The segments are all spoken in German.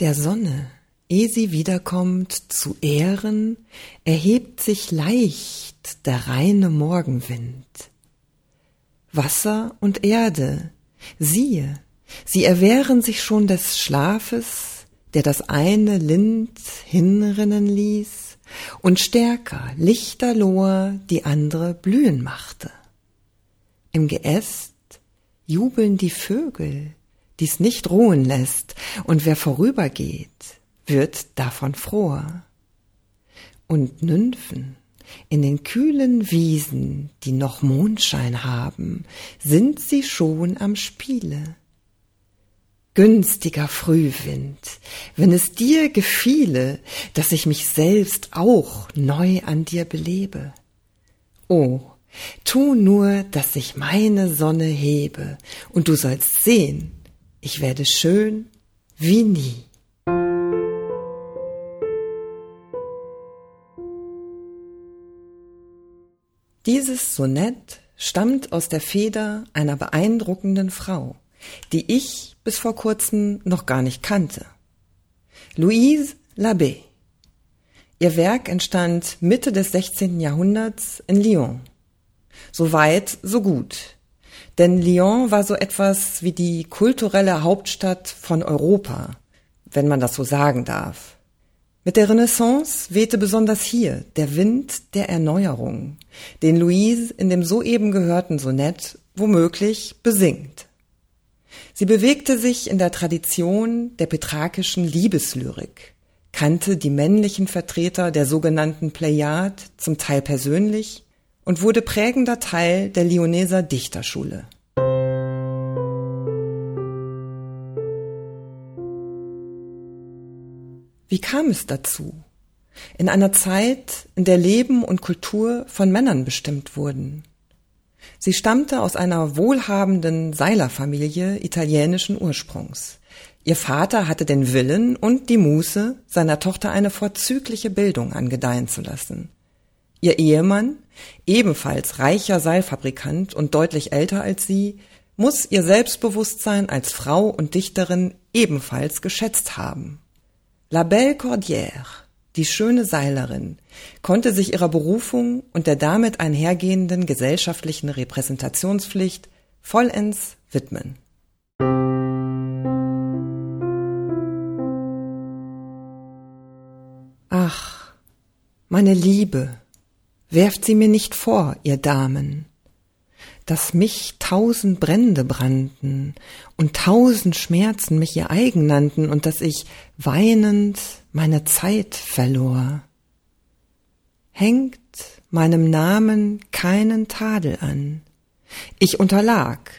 Der Sonne, ehe sie wiederkommt, zu Ehren, erhebt sich leicht der reine Morgenwind. Wasser und Erde, siehe, sie erwehren sich schon des Schlafes, der das eine Lind hinrinnen ließ und stärker, lichterloher die andere blühen machte. Im Geäst jubeln die Vögel, die's nicht ruhen lässt, und wer vorübergeht, wird davon froher. Und Nymphen in den kühlen Wiesen, die noch Mondschein haben, sind sie schon am Spiele. Günstiger Frühwind, wenn es dir gefiele, dass ich mich selbst auch neu an dir belebe. O, tu nur, dass sich meine Sonne hebe, und du sollst sehen, ich werde schön wie nie. Dieses Sonett stammt aus der Feder einer beeindruckenden Frau, die ich bis vor kurzem noch gar nicht kannte. Louise Labbé. Ihr Werk entstand Mitte des 16. Jahrhunderts in Lyon. So weit, so gut. Denn Lyon war so etwas wie die kulturelle Hauptstadt von Europa, wenn man das so sagen darf. Mit der Renaissance wehte besonders hier der Wind der Erneuerung, den Louise in dem soeben gehörten Sonett womöglich besingt. Sie bewegte sich in der Tradition der petrakischen Liebeslyrik, kannte die männlichen Vertreter der sogenannten Plejad zum Teil persönlich und wurde prägender Teil der Lyoneser Dichterschule. Wie kam es dazu? In einer Zeit, in der Leben und Kultur von Männern bestimmt wurden. Sie stammte aus einer wohlhabenden Seilerfamilie italienischen Ursprungs. Ihr Vater hatte den Willen und die Muße, seiner Tochter eine vorzügliche Bildung angedeihen zu lassen. Ihr Ehemann, ebenfalls reicher Seilfabrikant und deutlich älter als sie, muss ihr Selbstbewusstsein als Frau und Dichterin ebenfalls geschätzt haben. La Belle Cordière, die schöne Seilerin, konnte sich ihrer Berufung und der damit einhergehenden gesellschaftlichen Repräsentationspflicht vollends widmen. Ach, meine Liebe, werft sie mir nicht vor, ihr Damen, dass mich tausend Brände brannten und tausend Schmerzen mich ihr eigen nannten und dass ich weinend meine Zeit verlor. Hängt meinem Namen keinen Tadel an. Ich unterlag,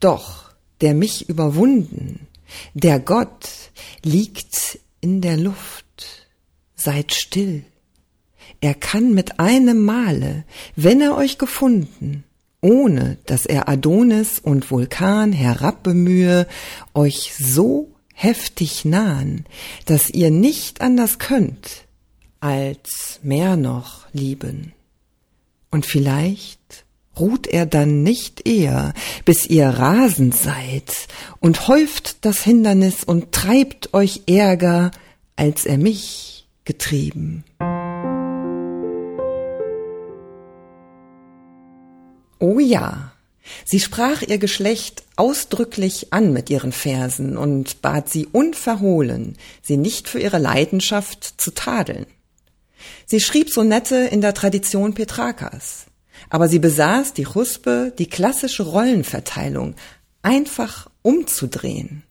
doch der mich überwunden, der Gott liegt in der Luft. Seid still. Er kann mit einem Male, wenn er euch gefunden, ohne dass er Adonis und Vulkan herabbemühe, euch so heftig nahen, dass ihr nicht anders könnt, als mehr noch lieben. Und vielleicht ruht er dann nicht eher, bis ihr rasend seid und häuft das Hindernis und treibt euch Ärger, als er mich getrieben. Oh ja, sie sprach ihr Geschlecht ausdrücklich an mit ihren Versen und bat sie unverhohlen, sie nicht für ihre Leidenschaft zu tadeln. Sie schrieb Sonette in der Tradition Petrakas, aber sie besaß die Huspe, die klassische Rollenverteilung einfach umzudrehen.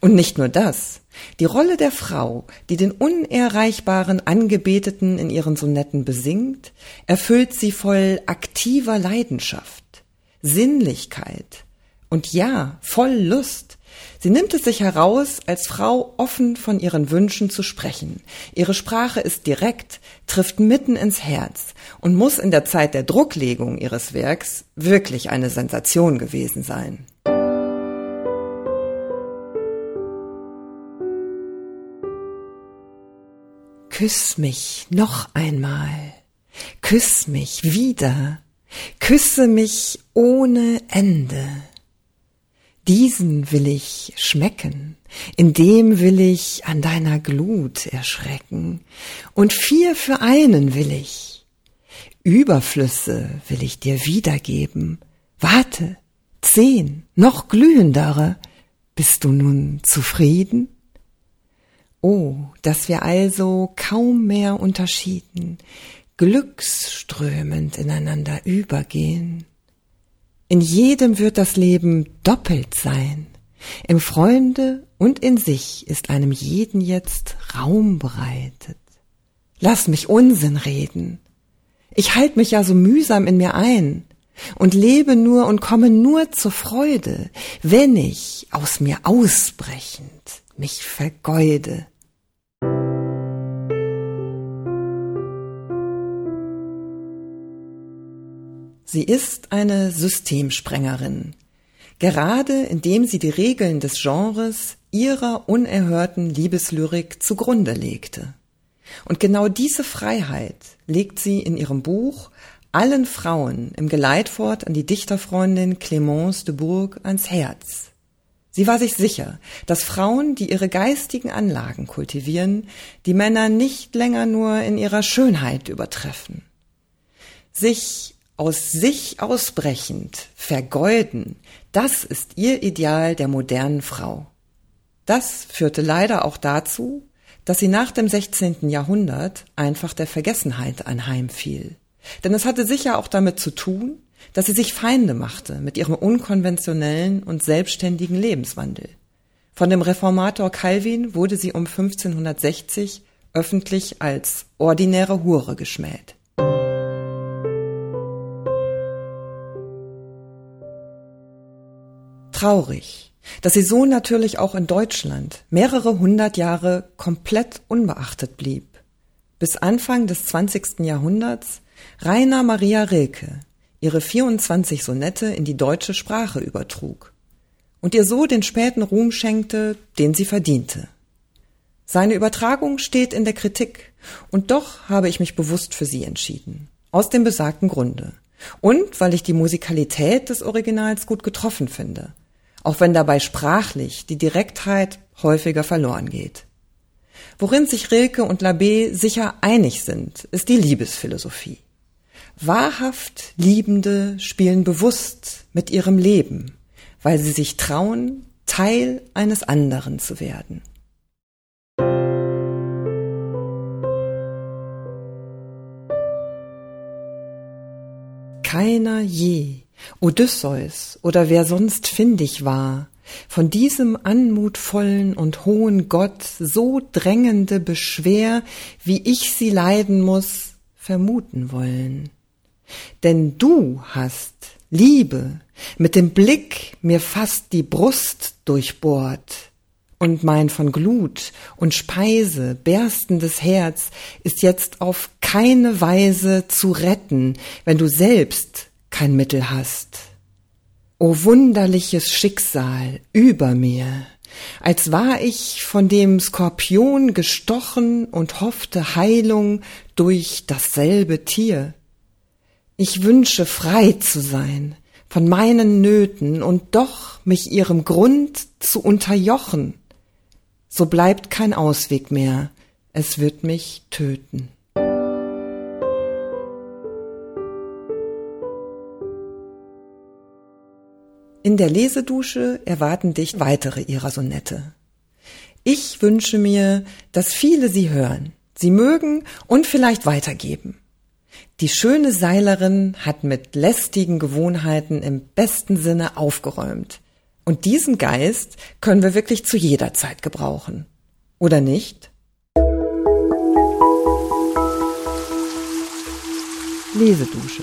Und nicht nur das. Die Rolle der Frau, die den Unerreichbaren Angebeteten in ihren Sonetten besingt, erfüllt sie voll aktiver Leidenschaft, Sinnlichkeit und ja, voll Lust. Sie nimmt es sich heraus, als Frau offen von ihren Wünschen zu sprechen. Ihre Sprache ist direkt, trifft mitten ins Herz und muss in der Zeit der Drucklegung ihres Werks wirklich eine Sensation gewesen sein. Küss mich noch einmal, küss mich wieder, küsse mich ohne Ende. Diesen will ich schmecken, in dem will ich an deiner Glut erschrecken, und vier für einen will ich. Überflüsse will ich dir wiedergeben. Warte, zehn, noch glühendere. Bist du nun zufrieden? Oh, dass wir also kaum mehr unterschieden, glücksströmend ineinander übergehen. In jedem wird das Leben doppelt sein. Im Freunde und in sich ist einem jeden jetzt Raum bereitet. Lass mich Unsinn reden. Ich halt mich ja so mühsam in mir ein und lebe nur und komme nur zur Freude, wenn ich aus mir ausbrechend mich vergeude. Sie ist eine Systemsprengerin, gerade indem sie die Regeln des Genres ihrer unerhörten Liebeslyrik zugrunde legte. Und genau diese Freiheit legt sie in ihrem Buch allen Frauen im Geleitwort an die Dichterfreundin Clémence de Bourg ans Herz. Sie war sich sicher, dass Frauen, die ihre geistigen Anlagen kultivieren, die Männer nicht länger nur in ihrer Schönheit übertreffen. Sich aus sich ausbrechend, vergeuden, das ist ihr Ideal der modernen Frau. Das führte leider auch dazu, dass sie nach dem 16. Jahrhundert einfach der Vergessenheit anheimfiel. Denn es hatte sicher auch damit zu tun, dass sie sich Feinde machte mit ihrem unkonventionellen und selbstständigen Lebenswandel. Von dem Reformator Calvin wurde sie um 1560 öffentlich als ordinäre Hure geschmäht. Traurig, dass sie so natürlich auch in Deutschland mehrere hundert Jahre komplett unbeachtet blieb, bis Anfang des 20. Jahrhunderts Rainer Maria Rilke ihre 24 Sonette in die deutsche Sprache übertrug und ihr so den späten Ruhm schenkte, den sie verdiente. Seine Übertragung steht in der Kritik, und doch habe ich mich bewusst für sie entschieden. Aus dem besagten Grunde. Und weil ich die Musikalität des Originals gut getroffen finde auch wenn dabei sprachlich die Direktheit häufiger verloren geht. Worin sich Rilke und Labé sicher einig sind, ist die Liebesphilosophie. Wahrhaft Liebende spielen bewusst mit ihrem Leben, weil sie sich trauen, Teil eines anderen zu werden. Keiner je Odysseus oder wer sonst findig war, von diesem anmutvollen und hohen Gott so drängende Beschwer, wie ich sie leiden muss, vermuten wollen. Denn du hast, Liebe, mit dem Blick mir fast die Brust durchbohrt, und mein von Glut und Speise berstendes Herz ist jetzt auf keine Weise zu retten, wenn du selbst kein Mittel hast. O wunderliches Schicksal über mir, als war ich von dem Skorpion gestochen und hoffte Heilung durch dasselbe Tier. Ich wünsche frei zu sein von meinen Nöten und doch mich ihrem Grund zu unterjochen. So bleibt kein Ausweg mehr, es wird mich töten. In der Lesedusche erwarten dich weitere ihrer Sonette. Ich wünsche mir, dass viele sie hören, sie mögen und vielleicht weitergeben. Die schöne Seilerin hat mit lästigen Gewohnheiten im besten Sinne aufgeräumt. Und diesen Geist können wir wirklich zu jeder Zeit gebrauchen. Oder nicht? Lesedusche